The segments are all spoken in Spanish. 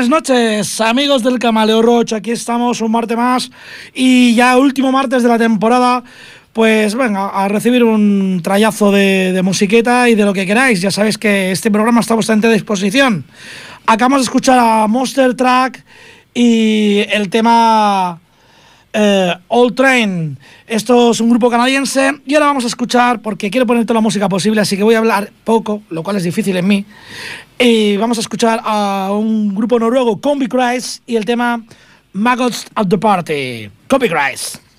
Buenas noches, amigos del Camaleo Roche. Aquí estamos un martes más y ya último martes de la temporada. Pues venga, a recibir un trayazo de, musiqueta y de lo que queráis. Ya sabéis que este programa está a vuestra disposición. Acabamos de escuchar a Monster Track y el tema eh, Old Train. Esto es un grupo canadiense y ahora vamos a escuchar, porque quiero poner toda la música posible, así que voy a hablar poco, lo cual es difícil en mí. Y vamos a escuchar a un grupo noruego, Combi Christ, y el tema Maggots of the Party. Combi Christ.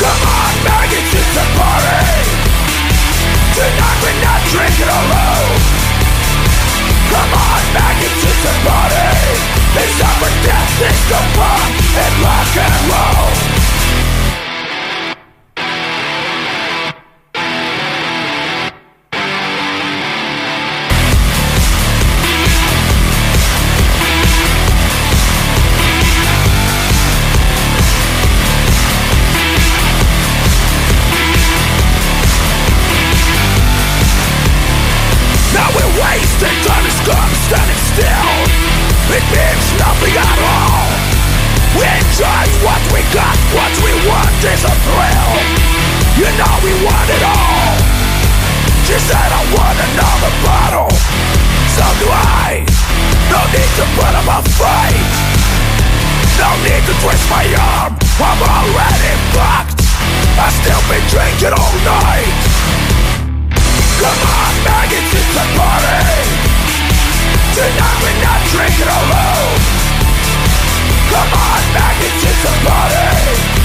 Come on, maggots, it's a party. Tonight we're not drinking alone. Come on, it's a party. Punk, and rock and roll is a thrill. You know we want it all. She said I want another bottle So do I. No need to put up a fight. No need to twist my arm. I'm already fucked. I've still been drinking all night. Come on maggots, it's a party. Tonight we're not drinking alone. Come on maggots, it's a party.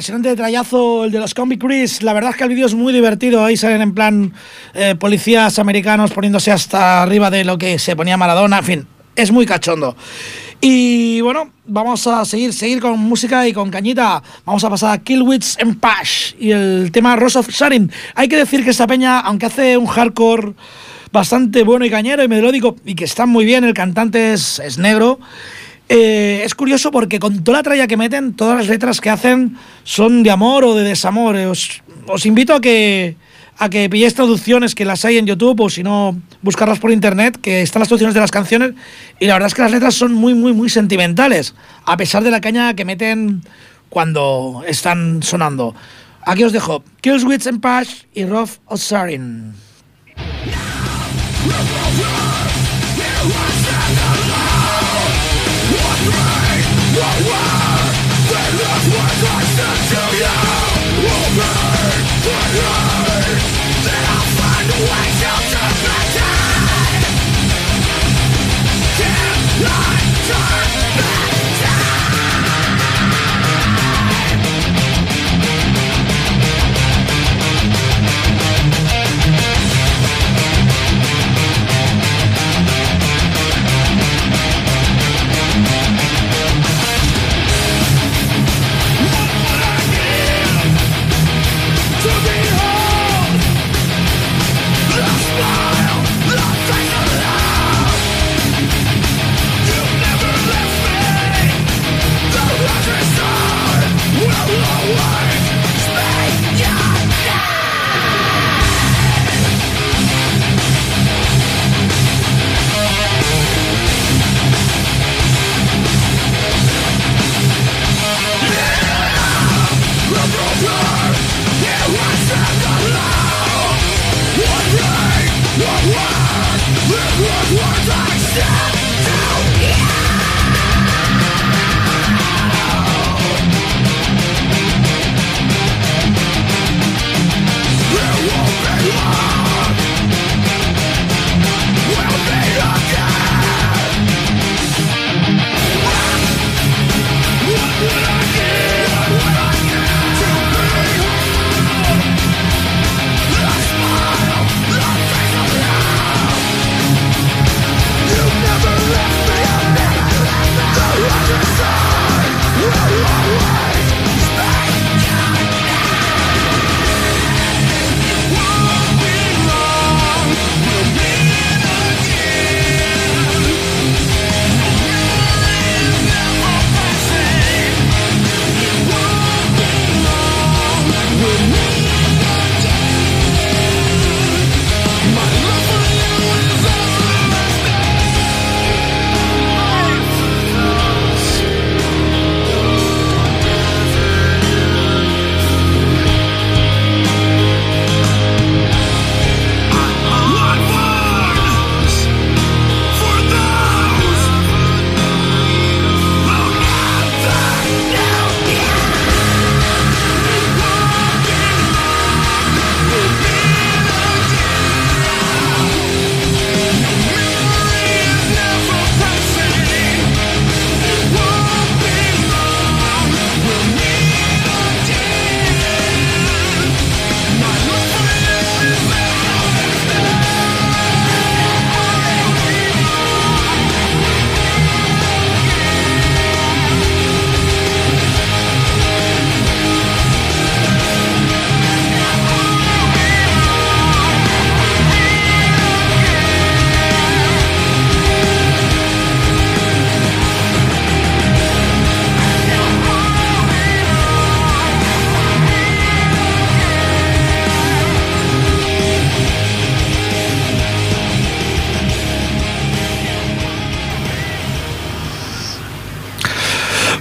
impresionante trayazo el de los Comic Chris. La verdad es que el vídeo es muy divertido. Ahí salen en plan eh, policías americanos poniéndose hasta arriba de lo que se ponía Maradona. En fin, es muy cachondo. Y bueno, vamos a seguir, seguir con música y con cañita. Vamos a pasar a Killwitz and Pash y el tema Rose of Sharing. Hay que decir que esta peña, aunque hace un hardcore bastante bueno y cañero y melódico y que está muy bien, el cantante es, es negro eh, es curioso porque con toda la tralla que meten, todas las letras que hacen son de amor o de desamor. Eh, os, invito a que, a que pilléis traducciones que las hay en YouTube o si no, buscarlas por internet, que están las traducciones de las canciones. Y la verdad es que las letras son muy, muy, muy sentimentales, a pesar de la caña que meten cuando están sonando. Aquí os dejo Kills Wits and Pash y Rough Osarin.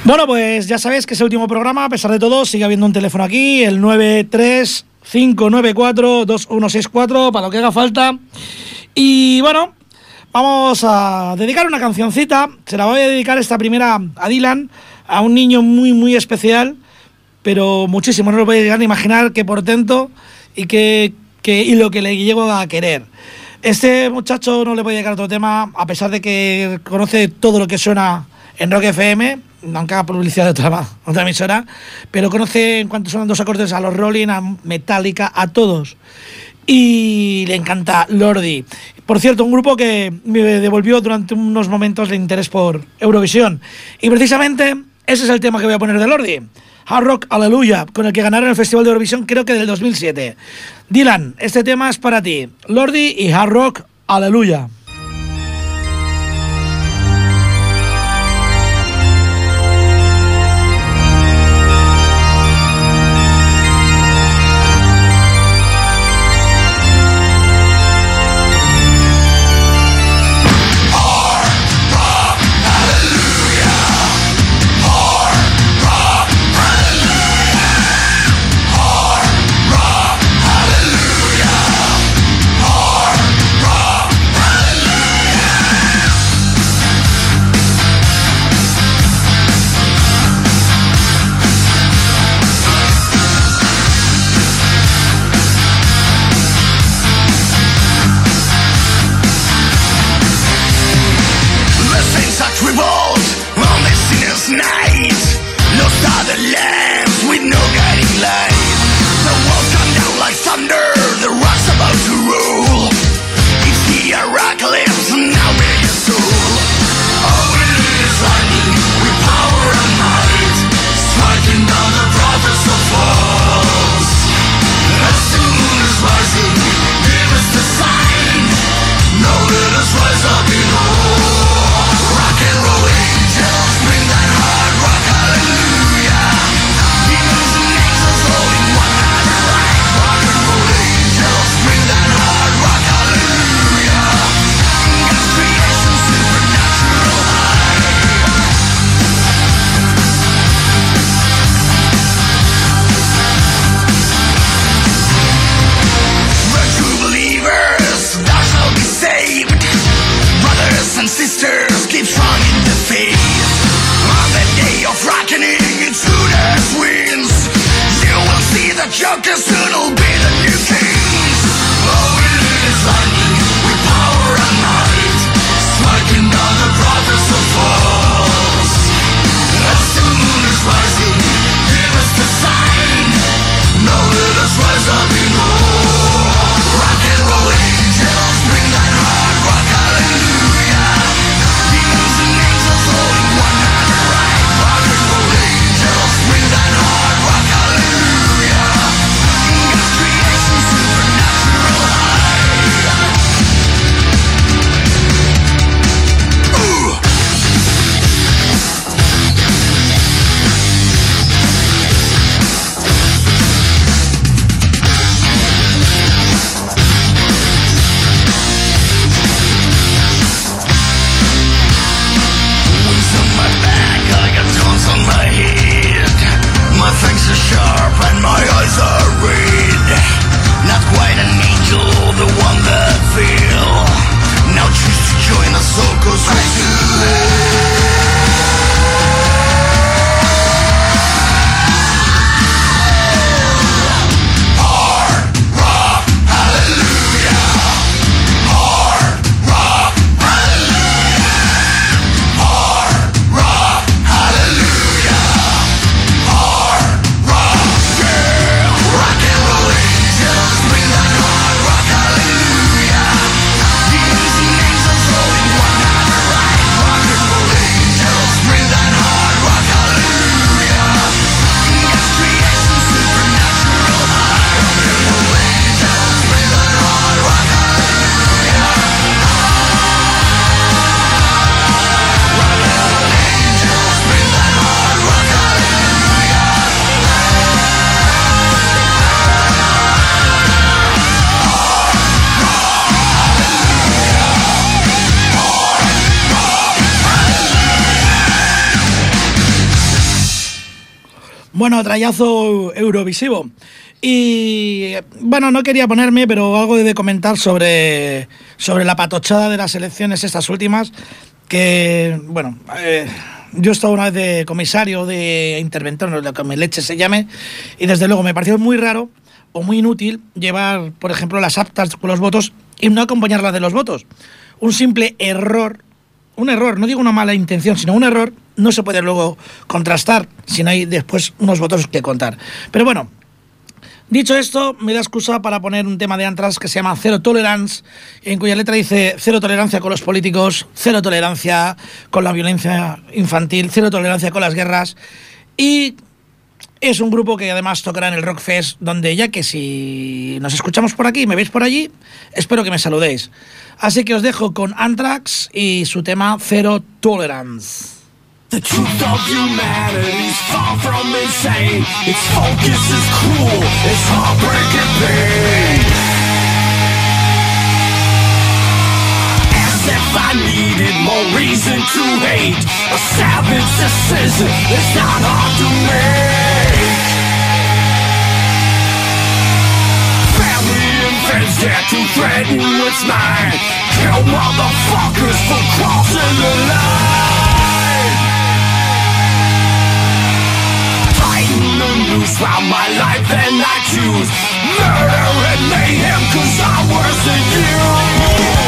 Bueno, pues ya sabéis que es el último programa, a pesar de todo, sigue habiendo un teléfono aquí, el 935942164, para lo que haga falta. Y bueno, vamos a dedicar una cancioncita, se la voy a dedicar esta primera a Dylan, a un niño muy, muy especial, pero muchísimo, no lo podéis llegar a imaginar qué portento y, qué, y lo que le llego a querer. Este muchacho no le voy a dedicar otro tema, a pesar de que conoce todo lo que suena en Rock FM, aunque haga publicidad de otra, otra emisora, pero conoce en cuanto son dos acordes a los Rolling, a Metallica, a todos. Y le encanta Lordi. Por cierto, un grupo que me devolvió durante unos momentos el interés por Eurovisión. Y precisamente ese es el tema que voy a poner de Lordi. Hard Rock Aleluya, con el que ganaron el Festival de Eurovisión creo que del 2007. Dylan, este tema es para ti. Lordi y Hard Rock Aleluya. Bueno, trayazo eurovisivo. Y bueno, no quería ponerme, pero algo de comentar sobre, sobre la patochada de las elecciones, estas últimas, que, bueno, eh, yo he estado una vez de comisario, de interventor, lo que me leche se llame, y desde luego me pareció muy raro o muy inútil llevar, por ejemplo, las aptas con los votos y no acompañarlas de los votos. Un simple error un error, no digo una mala intención, sino un error, no se puede luego contrastar si no hay después unos votos que contar. Pero bueno, Dicho esto, me da excusa para poner un tema de Antrax que se llama Cero Tolerance, en cuya letra dice cero tolerancia con los políticos, cero tolerancia con la violencia infantil, cero tolerancia con las guerras. Y es un grupo que además tocará en el Rockfest, donde ya que si nos escuchamos por aquí, me veis por allí, espero que me saludéis. Así que os dejo con Anthrax y su tema Zero Tolerance. The truth of humanity's far from insane. Its focus is cruel, it's heartbreaking pain. As if I needed more reason to hate. A savage decision is not hard to make. Friends dare to threaten what's mine. Kill motherfuckers for crossing the line. Tighten the noose round my life and I choose Murder and mayhem cause I'm worse than you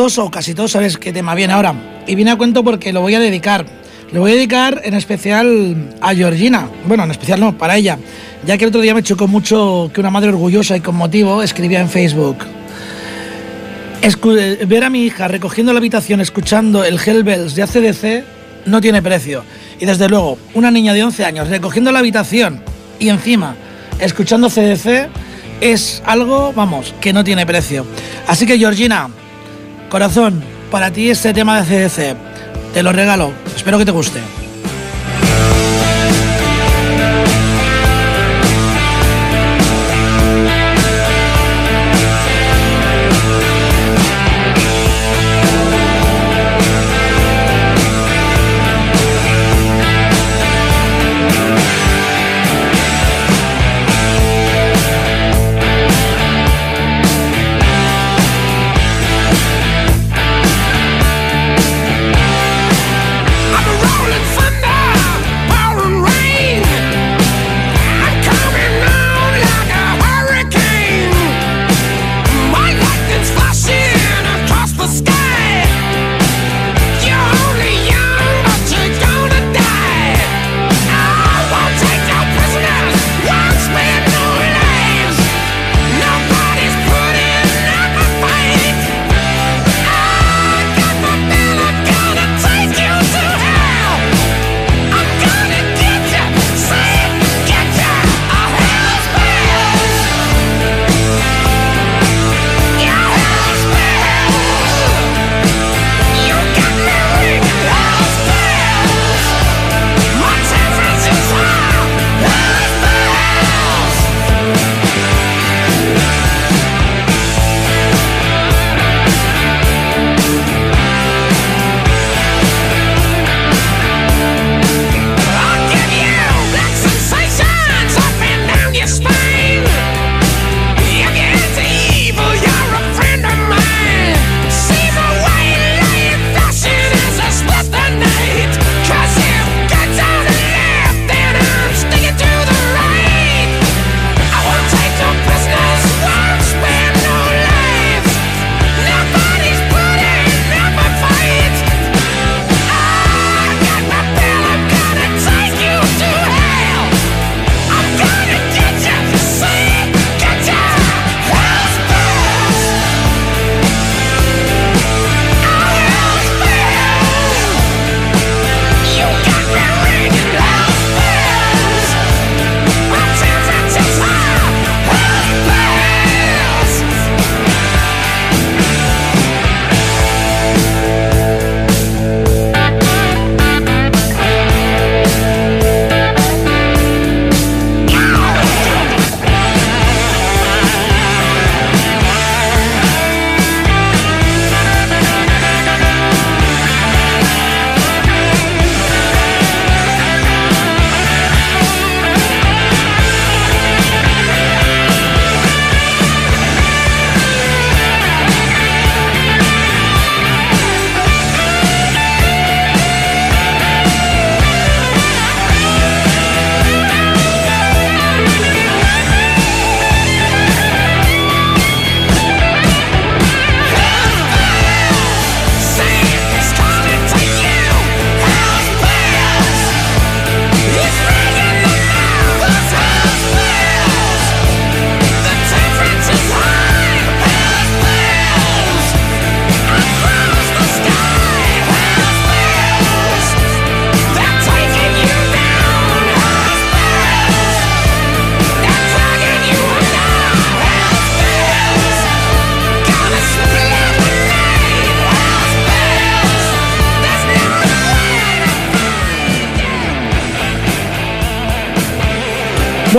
o casi todos sabes qué tema viene ahora. Y viene a cuento porque lo voy a dedicar. Lo voy a dedicar en especial a Georgina. Bueno, en especial no, para ella. Ya que el otro día me chocó mucho que una madre orgullosa y con motivo escribía en Facebook. eh, ver a mi hija recogiendo la habitación escuchando el Hellbells de ACDC no tiene precio. Y desde luego, una niña de 11 años recogiendo la habitación y encima escuchando CDC es algo, vamos, que no tiene precio. Así que Georgina, corazón, para ti este tema de CDC, te lo regalo. Espero que te guste.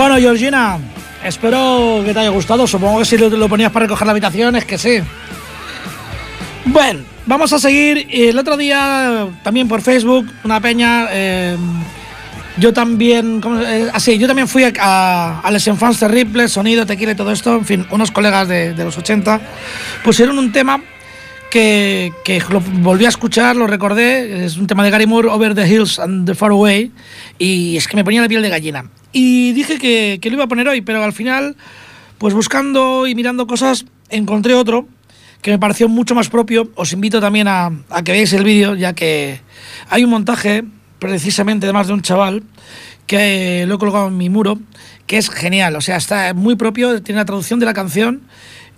Bueno, Georgina, espero que te haya gustado. Supongo que si lo, ponías para recoger la habitación es que sí. Bueno, vamos a seguir. El otro día, también por Facebook, una peña. Eh, yo también, eh, así, yo también fui a, a, Les Enfants Terribles, sonido, tequila y todo esto. En fin, unos colegas de, de los 80 pusieron un tema que, que, lo volví a escuchar, lo recordé. Es un tema de Gary Moore, Over the Hills and the Far Away. Y es que me ponía la piel de gallina. Y dije que, que, lo iba a poner hoy, pero al final, pues buscando y mirando cosas, encontré otro que me pareció mucho más propio. Os invito también a, a que veáis el vídeo, ya que hay un montaje precisamente de más de un chaval que lo he colgado en mi muro, que es genial. O sea, está muy propio, tiene la traducción de la canción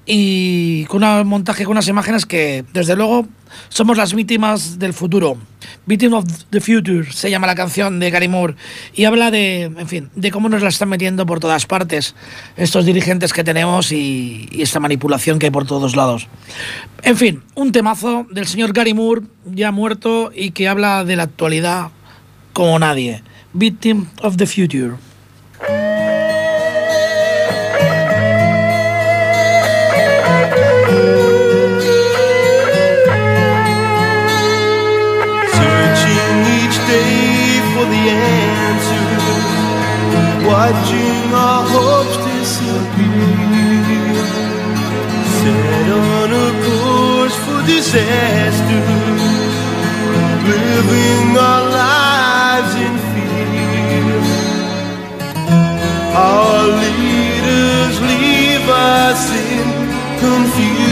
y con un montaje con unas imágenes que, desde luego, somos las víctimas del futuro. Victim of the Future se llama la canción de Gary Moore y habla de, en fin, de cómo nos la están metiendo por todas partes estos dirigentes que tenemos y, esta manipulación que hay por todos lados. En fin, un temazo del señor Gary Moore, ya muerto y que habla de la actualidad como nadie. Victim of the Future. Watching our hopes disappear. Set on a course for disaster, living our lives in fear. Our leaders leave us in confusion.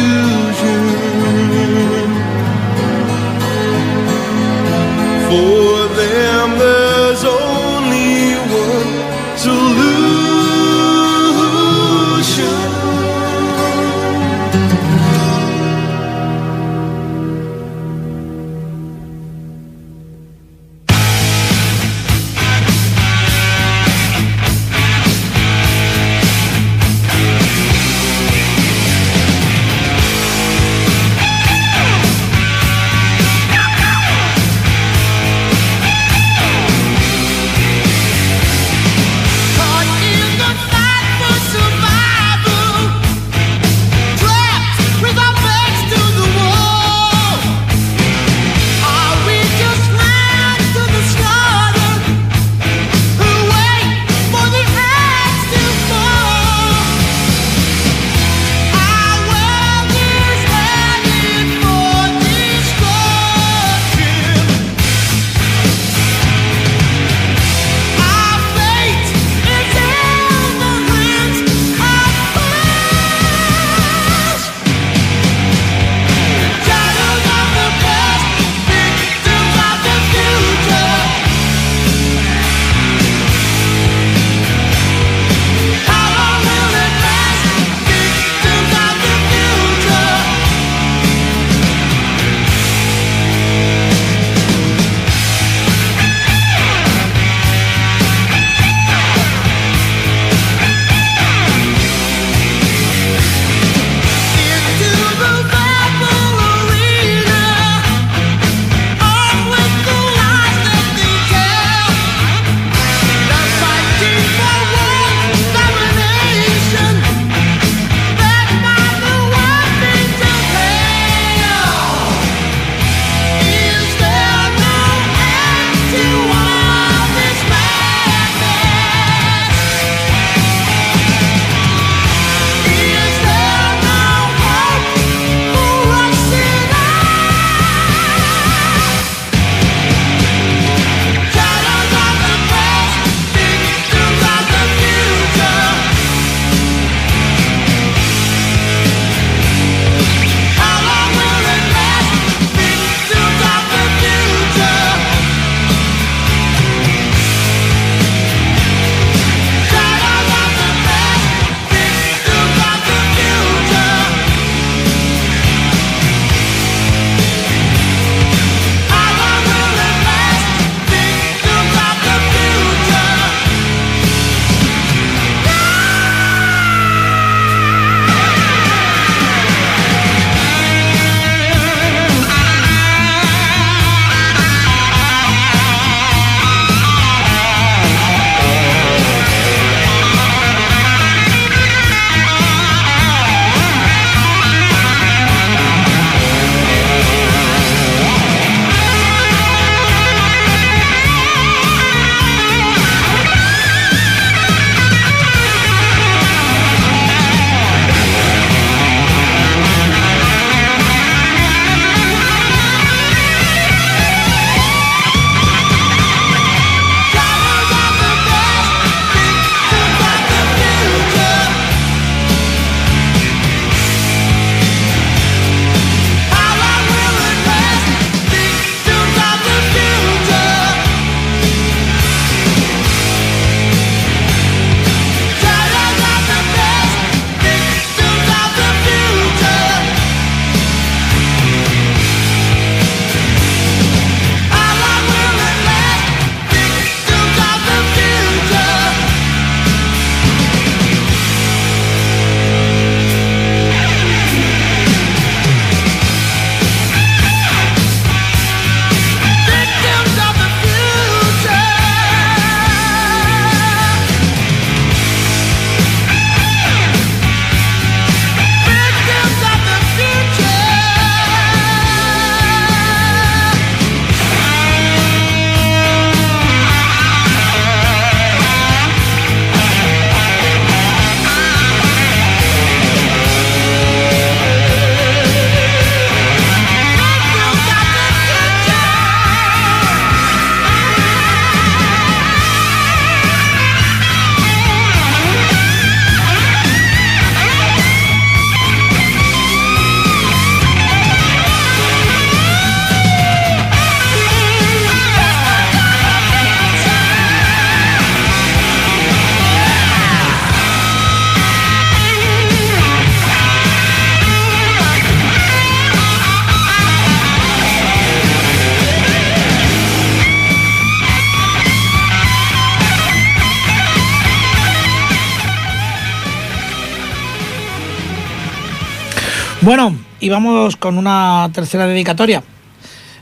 Vamos con una tercera dedicatoria.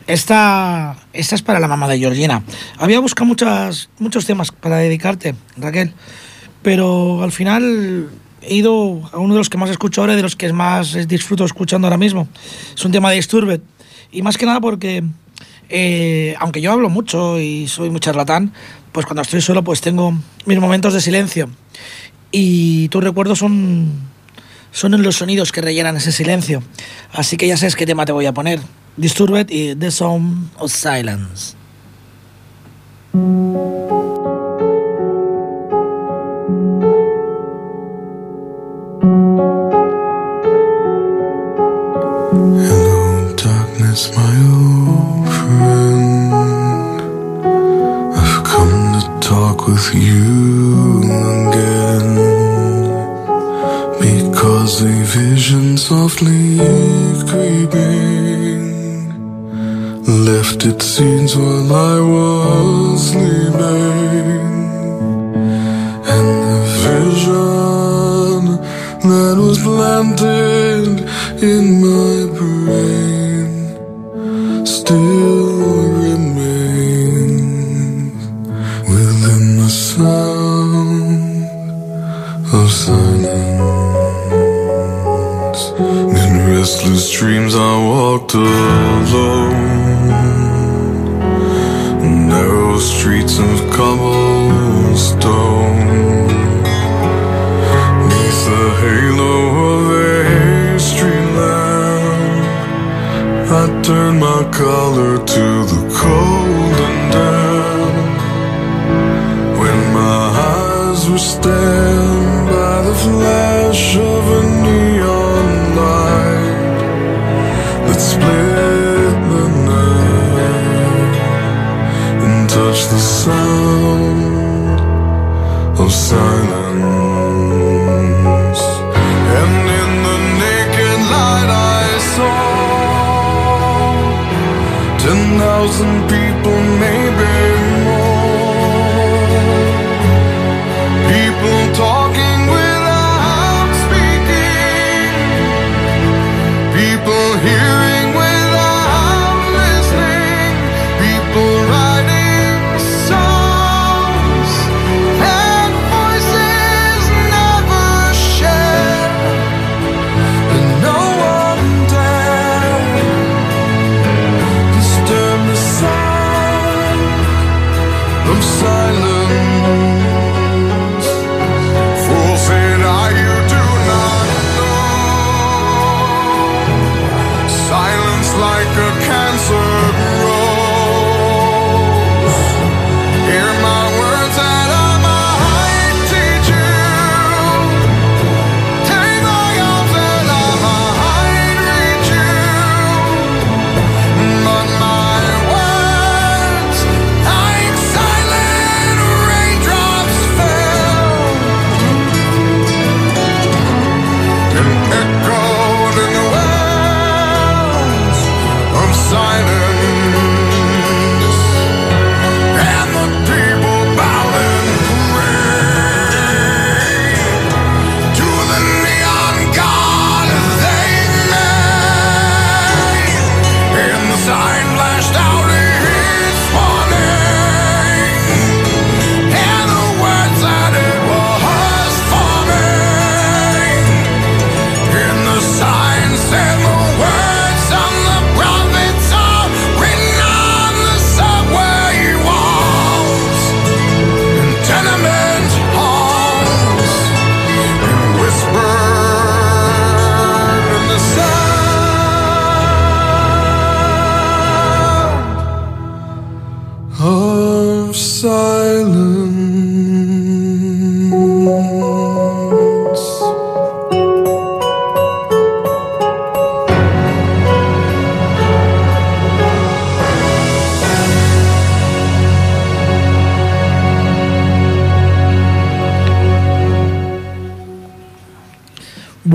Esta, esta es para la mamá de Georgina. Había buscado muchas, muchos temas para dedicarte, Raquel, pero al final he ido a uno de los que más escucho ahora y de los que más disfruto escuchando ahora mismo. Es un tema de Disturbed. Y más que nada porque, eh, aunque yo hablo mucho y soy muy charlatán, pues cuando estoy solo pues tengo mis momentos de silencio. Y tus recuerdos son son los sonidos que rellenan ese silencio. Así que ya sabes qué tema te voy a poner. Disturbed y The Sound of Silence. Hello, darkness, my friend. I've come to talk with you vision softly creeping. Left its seeds while I was sleeping, and the vision that was planted in my brain still dreams, I walked alone. Narrow streets of cobblestone. Neath the halo of a street lamp, I turned my collar to the cold and damp. When my eyes were stabbed by the flash of a the sound of silence.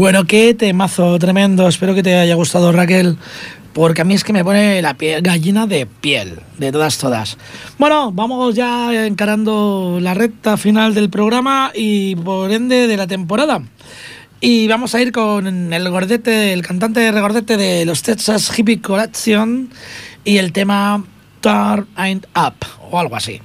Bueno, qué temazo tremendo. Espero que te haya gustado, Raquel. Porque a mí es que me pone la piel gallina de piel, de todas, todas. Bueno, vamos ya encarando la recta final del programa y por ende de la temporada. Y vamos a ir con el gordete, el cantante regordete de los Texas Hippie Collection y el tema Turn Ain't Up o algo así.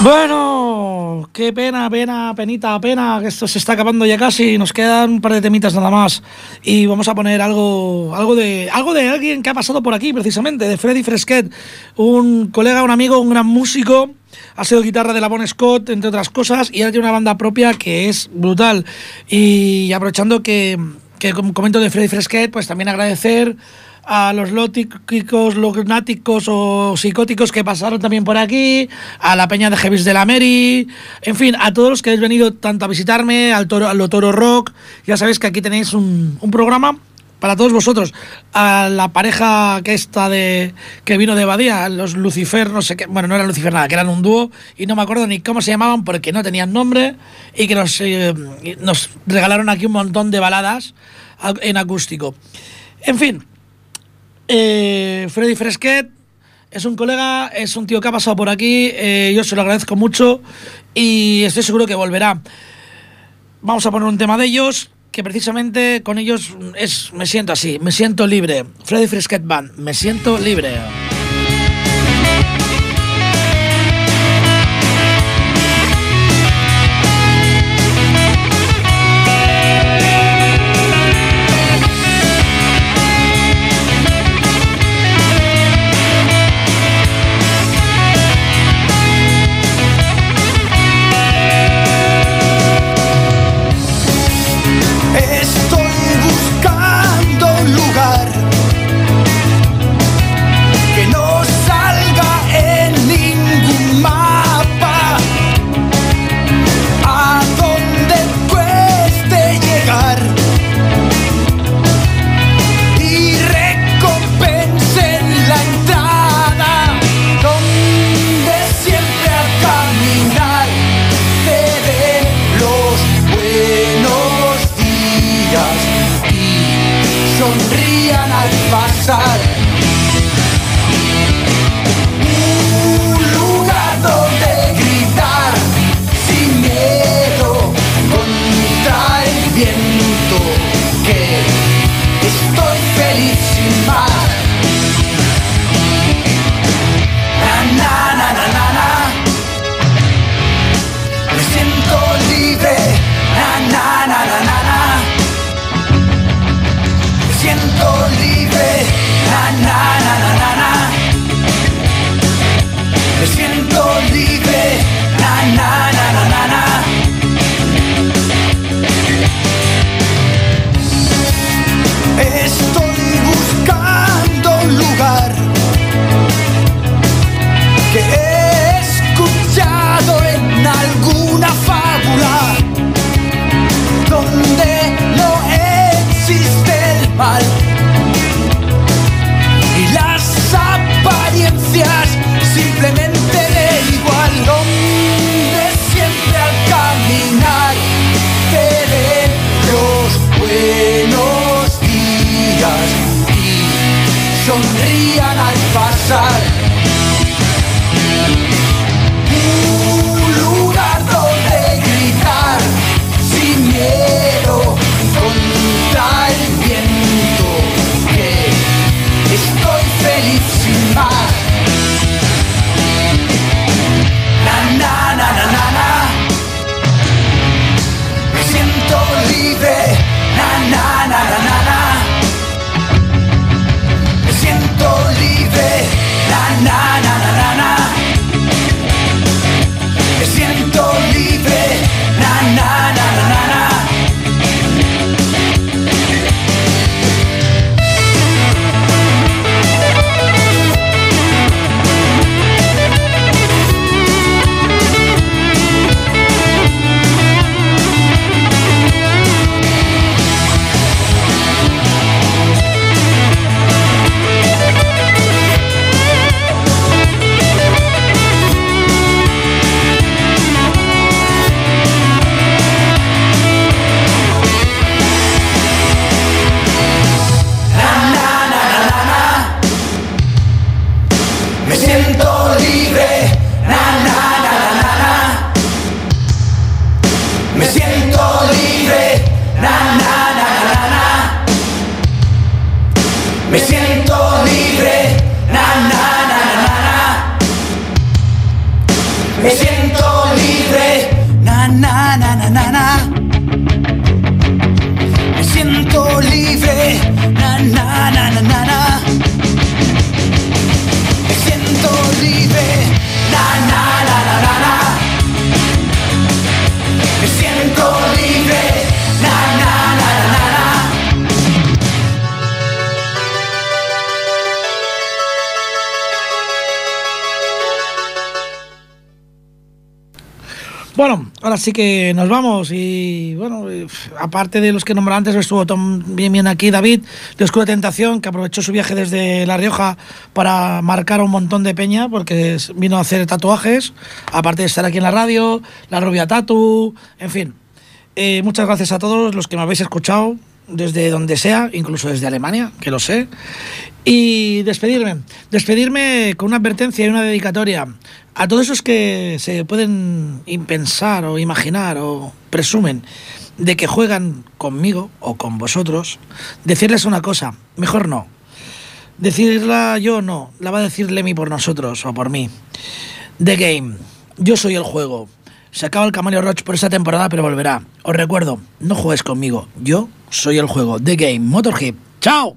Bueno, qué pena, pena, penita, pena, que esto se está acabando ya casi. Nos quedan un par de temitas nada más. Y vamos a poner algo, algo, de, algo de alguien que ha pasado por aquí, precisamente, de Freddy Fresquet, un colega, un amigo, un gran músico. Ha sido guitarra de la Bon Scott, entre otras cosas, y ahora tiene una banda propia que es brutal. Y aprovechando que, que comento de Freddy Fresquet, pues también agradecer a los lóticos, lunáticos o psicóticos que pasaron también por aquí, a la Peña de Jevis de la Mary, en fin, a todos los que habéis venido tanto a visitarme, al Toro, al Toro Rock, ya sabéis que aquí tenéis un, un programa para todos vosotros, a la pareja que está de que vino de Badía, los Lucifer, no sé qué, bueno, no eran Lucifer nada, que eran un dúo y no me acuerdo ni cómo se llamaban porque no tenían nombre y que nos, eh, nos regalaron aquí un montón de baladas en acústico. En fin, eh, Freddy Fresquet es un colega, es un tío que ha pasado por aquí, eh, yo se lo agradezco mucho y estoy seguro que volverá. Vamos a poner un tema de ellos que precisamente con ellos es, me siento así, me siento libre. Freddy Frisket Band, me siento libre. Na Me siento así que nos vamos. Y bueno, eh, aparte de los que nombré antes, estuvo bien, bien aquí David de Oscura Tentación, que aprovechó su viaje desde La Rioja para marcar un montón de peña, porque vino a hacer tatuajes, aparte de estar aquí en la radio, la rubia tatu, en fin. Eh, muchas gracias a todos los que me habéis escuchado desde donde sea, incluso desde Alemania, que lo sé. Y despedirme, despedirme con una advertencia y una dedicatoria a todos esos que se pueden impensar o imaginar o presumen de que juegan conmigo o con vosotros, decirles una cosa, mejor no. Decirla yo no, la va a decir Lemmy por nosotros o por mí. The Game, yo soy el juego. Se acaba el Camelio Roach por esta temporada, pero volverá. Os recuerdo, no juegues conmigo, yo soy el juego. The Game, Motorhead. ¡Chao!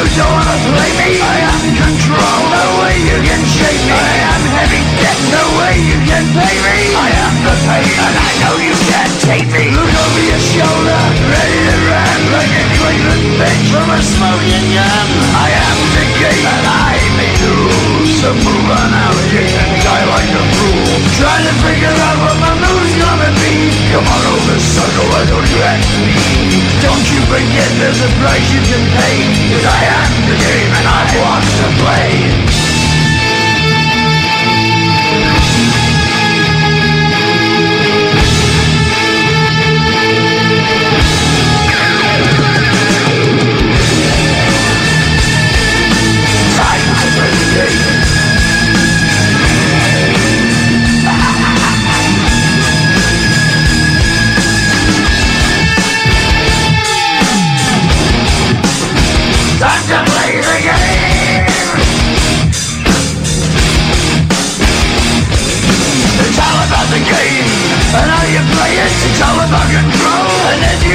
You don't wanna play me. I am control. No way you can shake me. I am heavy. No way you can pay me. I am the pain and I know you can't take me. Look over your shoulder, ready to run like a from a. I am the and I may lose. So move die like a fool. Trying to figure out what my gonna be. Come on over, don't you me? Don't you forget there's a price you can pay. Cause I am the and I want to play.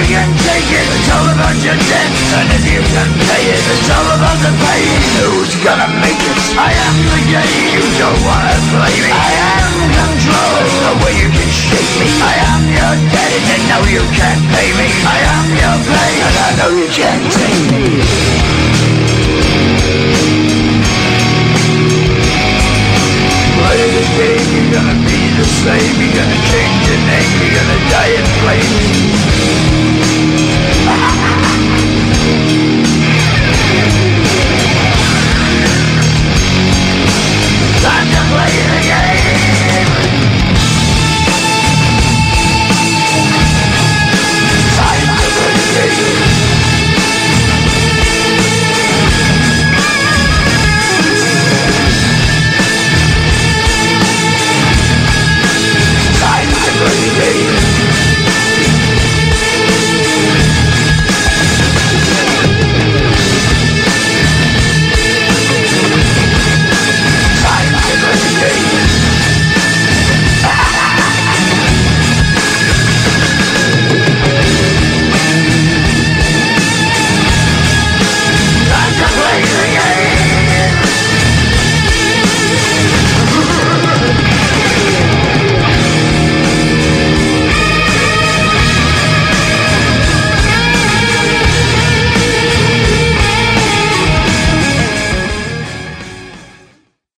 can take it, it's all about your debt And if you can pay it, it's all about the pain Who's gonna make it? I am the game You don't wanna play me I am control There's no way you can shake me I am your debt, and now you can't pay me I am your pain and I know you can't take me Play the game you're gonna be? to slay me gonna change your name. Me gonna die in flames. I'm just playing a game.